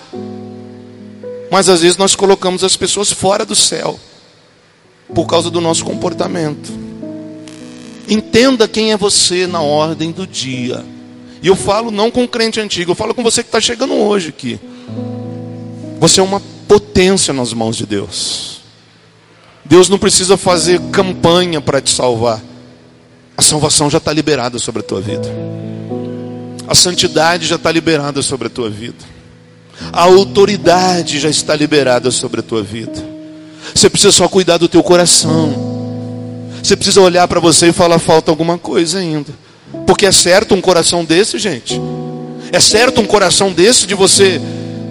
Mas às vezes nós colocamos as pessoas fora do céu por causa do nosso comportamento. Entenda quem é você na ordem do dia. E eu falo não com crente antigo, eu falo com você que está chegando hoje aqui. Você é uma potência nas mãos de Deus. Deus não precisa fazer campanha para te salvar. A salvação já está liberada sobre a tua vida. A santidade já está liberada sobre a tua vida. A autoridade já está liberada sobre a tua vida. Você precisa só cuidar do teu coração. Você precisa olhar para você e falar falta alguma coisa ainda. Porque é certo um coração desse, gente. É certo um coração desse de você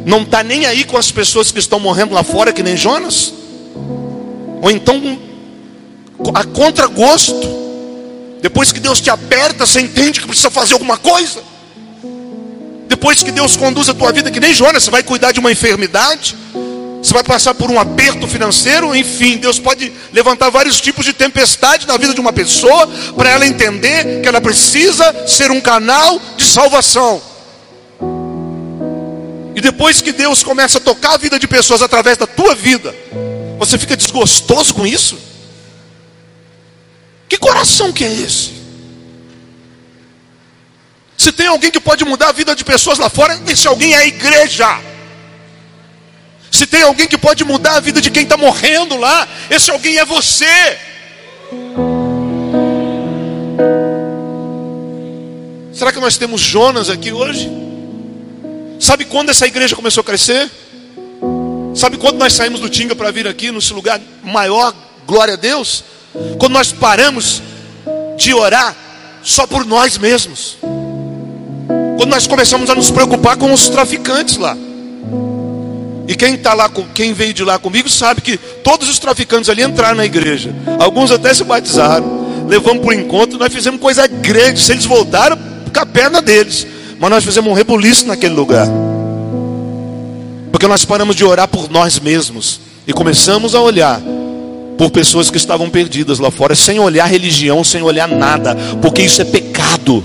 não estar tá nem aí com as pessoas que estão morrendo lá fora, que nem Jonas? Ou então, a contragosto, depois que Deus te aperta, você entende que precisa fazer alguma coisa? Depois que Deus conduz a tua vida, que nem Jonas, você vai cuidar de uma enfermidade, você vai passar por um aperto financeiro, enfim, Deus pode levantar vários tipos de tempestade na vida de uma pessoa para ela entender que ela precisa ser um canal de salvação. E depois que Deus começa a tocar a vida de pessoas através da tua vida, você fica desgostoso com isso? Que coração que é esse? Se tem alguém que pode mudar a vida de pessoas lá fora, esse alguém é a igreja. Se tem alguém que pode mudar a vida de quem está morrendo lá, esse alguém é você. Será que nós temos Jonas aqui hoje? Sabe quando essa igreja começou a crescer? Sabe quando nós saímos do Tinga para vir aqui, nesse lugar maior, glória a Deus? Quando nós paramos de orar só por nós mesmos. Quando nós começamos a nos preocupar com os traficantes lá. E quem tá lá, quem veio de lá comigo sabe que todos os traficantes ali entraram na igreja. Alguns até se batizaram. Levamos por encontro, nós fizemos coisa grande. Se eles voltaram, com a perna deles. Mas nós fizemos um rebuliço naquele lugar. Porque nós paramos de orar por nós mesmos. E começamos a olhar por pessoas que estavam perdidas lá fora, sem olhar religião, sem olhar nada, porque isso é pecado.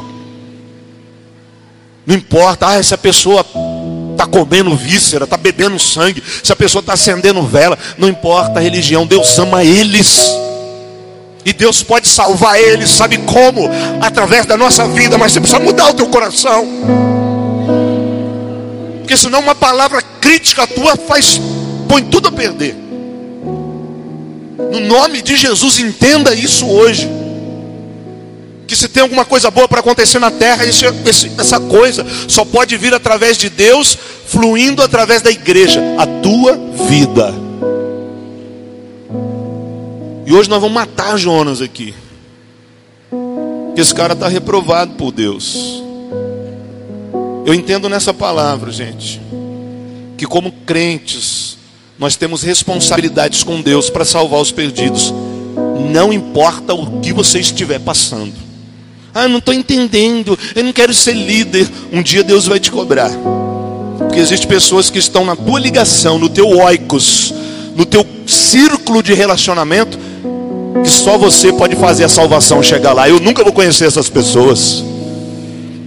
Não importa, ah, essa pessoa está comendo víscera, está bebendo sangue, se a pessoa está acendendo vela, não importa a religião, Deus ama eles. E Deus pode salvar eles, sabe como? Através da nossa vida, mas você precisa mudar o teu coração. Porque senão uma palavra crítica tua faz põe tudo a perder. No nome de Jesus, entenda isso hoje que se tem alguma coisa boa para acontecer na terra, esse, essa coisa só pode vir através de Deus, fluindo através da igreja, a tua vida. E hoje nós vamos matar Jonas aqui. Que esse cara está reprovado por Deus. Eu entendo nessa palavra, gente, que como crentes, nós temos responsabilidades com Deus para salvar os perdidos. Não importa o que você estiver passando. Ah, não estou entendendo, eu não quero ser líder. Um dia Deus vai te cobrar. Porque existem pessoas que estão na tua ligação, no teu oikos, no teu círculo de relacionamento, que só você pode fazer a salvação chegar lá. Eu nunca vou conhecer essas pessoas.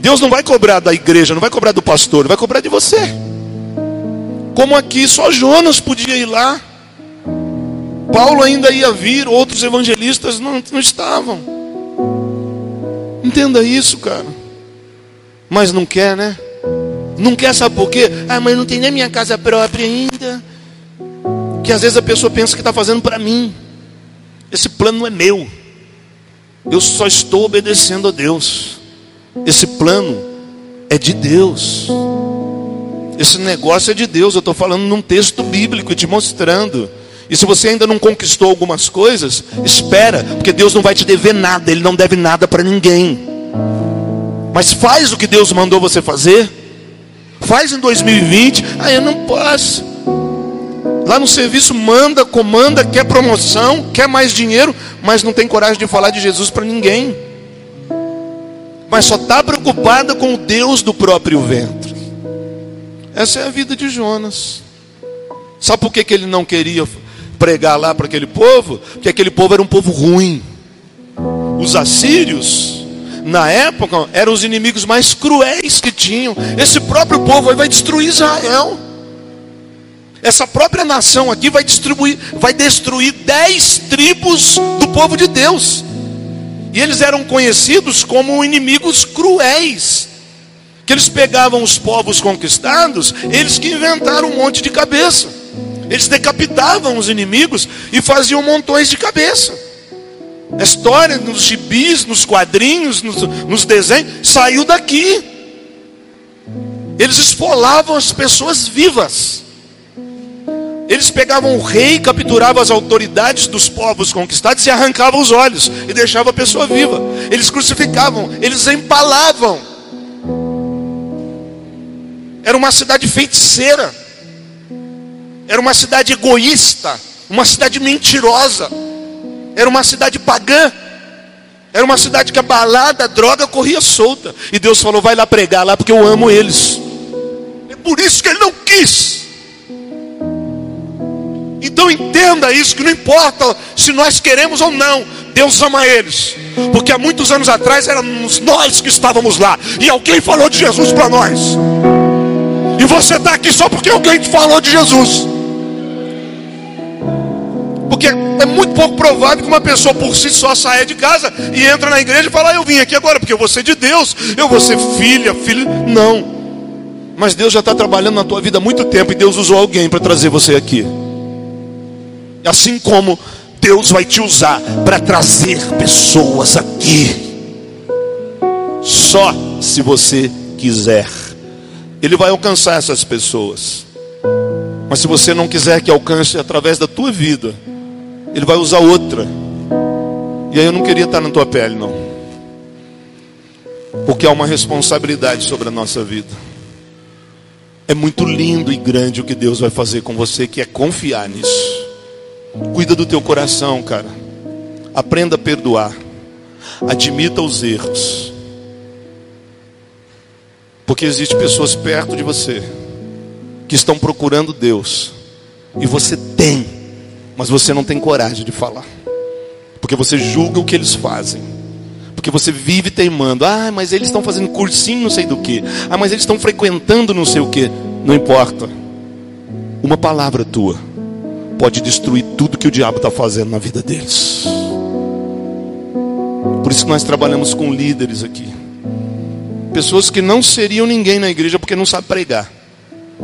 Deus não vai cobrar da igreja, não vai cobrar do pastor, vai cobrar de você. Como aqui, só Jonas podia ir lá. Paulo ainda ia vir, outros evangelistas não, não estavam. Entenda isso, cara. Mas não quer, né? Não quer, sabe por quê? Ah, mas não tem nem minha casa própria ainda. Que às vezes a pessoa pensa que está fazendo para mim. Esse plano não é meu. Eu só estou obedecendo a Deus. Esse plano é de Deus. Esse negócio é de Deus. Eu estou falando num texto bíblico te mostrando. E se você ainda não conquistou algumas coisas, espera, porque Deus não vai te dever nada, Ele não deve nada para ninguém. Mas faz o que Deus mandou você fazer. Faz em 2020. Ah, eu não posso. Lá no serviço manda, comanda, quer promoção, quer mais dinheiro, mas não tem coragem de falar de Jesus para ninguém. Mas só está preocupada com o Deus do próprio ventre. Essa é a vida de Jonas. Sabe por que, que ele não queria pregar lá para aquele povo? Porque aquele povo era um povo ruim. Os assírios, na época, eram os inimigos mais cruéis que tinham. Esse próprio povo vai destruir Israel. Essa própria nação aqui vai distribuir, vai destruir dez tribos do povo de Deus. E eles eram conhecidos como inimigos cruéis. Que eles pegavam os povos conquistados, eles que inventaram um monte de cabeça. Eles decapitavam os inimigos e faziam montões de cabeça. A história nos gibis, nos quadrinhos, nos, nos desenhos, saiu daqui. Eles esfolavam as pessoas vivas. Eles pegavam o rei, capturavam as autoridades dos povos conquistados e arrancavam os olhos e deixavam a pessoa viva. Eles crucificavam, eles empalavam. Era uma cidade feiticeira. Era uma cidade egoísta, uma cidade mentirosa, era uma cidade pagã, era uma cidade que a balada, a droga corria solta. E Deus falou: vai lá pregar lá porque eu amo eles. É por isso que ele não quis. Então entenda isso, que não importa se nós queremos ou não, Deus ama eles. Porque há muitos anos atrás éramos nós que estávamos lá. E alguém falou de Jesus para nós. E você está aqui só porque alguém te falou de Jesus. Porque é muito pouco provável que uma pessoa por si só saia de casa e entra na igreja e fala: ah, Eu vim aqui agora porque eu vou ser de Deus, eu vou ser filha, filho. Não. Mas Deus já está trabalhando na tua vida há muito tempo e Deus usou alguém para trazer você aqui. Assim como Deus vai te usar para trazer pessoas aqui. Só se você quiser. Ele vai alcançar essas pessoas. Mas se você não quiser que alcance através da tua vida, ele vai usar outra. E aí eu não queria estar na tua pele, não. Porque há uma responsabilidade sobre a nossa vida. É muito lindo e grande o que Deus vai fazer com você, que é confiar nisso. Cuida do teu coração, cara. Aprenda a perdoar. Admita os erros. Porque existem pessoas perto de você que estão procurando Deus. E você tem mas você não tem coragem de falar, porque você julga o que eles fazem, porque você vive teimando. Ah, mas eles estão fazendo cursinho, não sei do que. Ah, mas eles estão frequentando, não sei o que. Não importa. Uma palavra tua pode destruir tudo que o diabo está fazendo na vida deles. Por isso que nós trabalhamos com líderes aqui. Pessoas que não seriam ninguém na igreja porque não sabem pregar,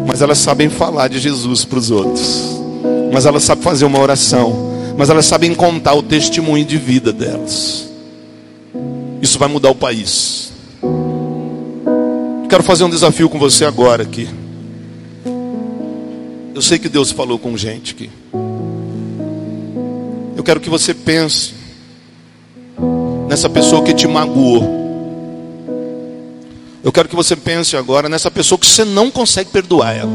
mas elas sabem falar de Jesus para os outros mas elas sabem fazer uma oração, mas elas sabem contar o testemunho de vida delas. Isso vai mudar o país. Quero fazer um desafio com você agora aqui. Eu sei que Deus falou com gente aqui. Eu quero que você pense nessa pessoa que te magoou. Eu quero que você pense agora nessa pessoa que você não consegue perdoar ela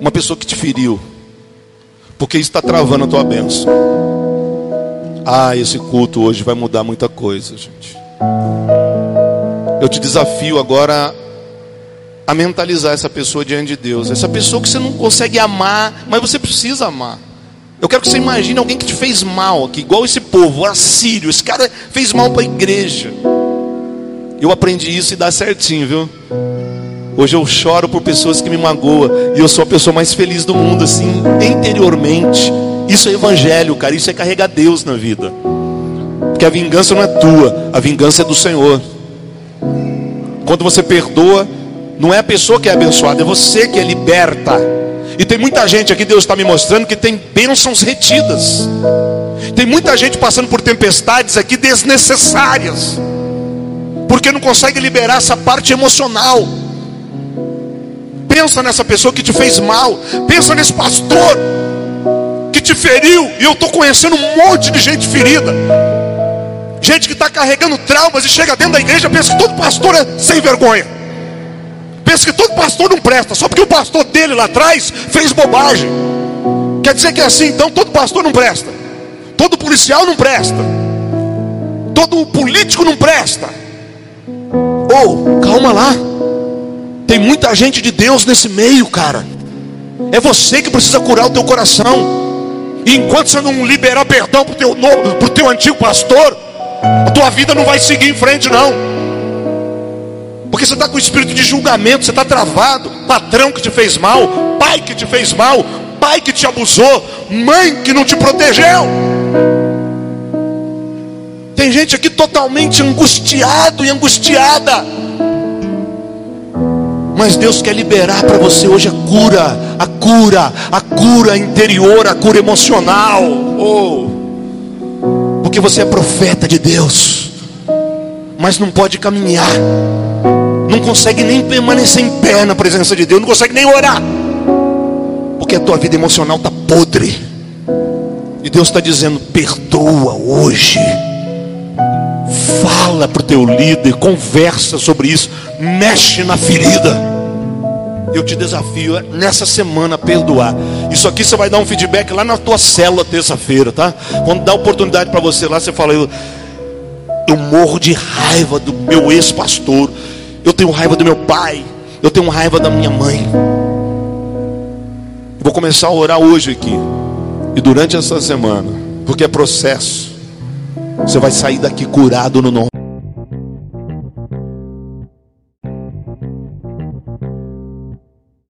uma pessoa que te feriu, porque isso está travando a tua bênção. Ah, esse culto hoje vai mudar muita coisa, gente. Eu te desafio agora a mentalizar essa pessoa diante de Deus. Essa pessoa que você não consegue amar, mas você precisa amar. Eu quero que você imagine alguém que te fez mal aqui, igual esse povo, o assírio. Esse cara fez mal para a igreja. Eu aprendi isso e dá certinho, viu? Hoje eu choro por pessoas que me magoam e eu sou a pessoa mais feliz do mundo, assim, interiormente. Isso é evangelho, cara. Isso é carregar Deus na vida. Porque a vingança não é tua, a vingança é do Senhor. Quando você perdoa, não é a pessoa que é abençoada, é você que é liberta. E tem muita gente aqui, Deus está me mostrando, que tem bênçãos retidas. Tem muita gente passando por tempestades aqui desnecessárias, porque não consegue liberar essa parte emocional. Pensa nessa pessoa que te fez mal, pensa nesse pastor que te feriu, e eu estou conhecendo um monte de gente ferida. Gente que está carregando traumas e chega dentro da igreja pensa que todo pastor é sem vergonha. Pensa que todo pastor não presta, só porque o pastor dele lá atrás fez bobagem. Quer dizer que é assim, então todo pastor não presta. Todo policial não presta. Todo político não presta. Ou, oh, calma lá. Tem muita gente de Deus nesse meio, cara. É você que precisa curar o teu coração. E enquanto você não liberar perdão para o teu, novo, teu antigo pastor, a tua vida não vai seguir em frente, não. Porque você está com o espírito de julgamento, você está travado. Patrão que te fez mal, pai que te fez mal, pai que te abusou, mãe que não te protegeu. Tem gente aqui totalmente angustiado e angustiada. Mas Deus quer liberar para você hoje a cura, a cura, a cura interior, a cura emocional. Oh. Porque você é profeta de Deus, mas não pode caminhar, não consegue nem permanecer em pé na presença de Deus, não consegue nem orar, porque a tua vida emocional está podre, e Deus está dizendo: perdoa hoje, fala para o teu líder, conversa sobre isso, mexe na ferida. Eu te desafio é, nessa semana a perdoar. Isso aqui você vai dar um feedback lá na tua célula terça-feira, tá? Quando dá oportunidade para você lá, você fala, eu, eu morro de raiva do meu ex-pastor. Eu tenho raiva do meu pai. Eu tenho raiva da minha mãe. Vou começar a orar hoje aqui. E durante essa semana, porque é processo. Você vai sair daqui curado no nome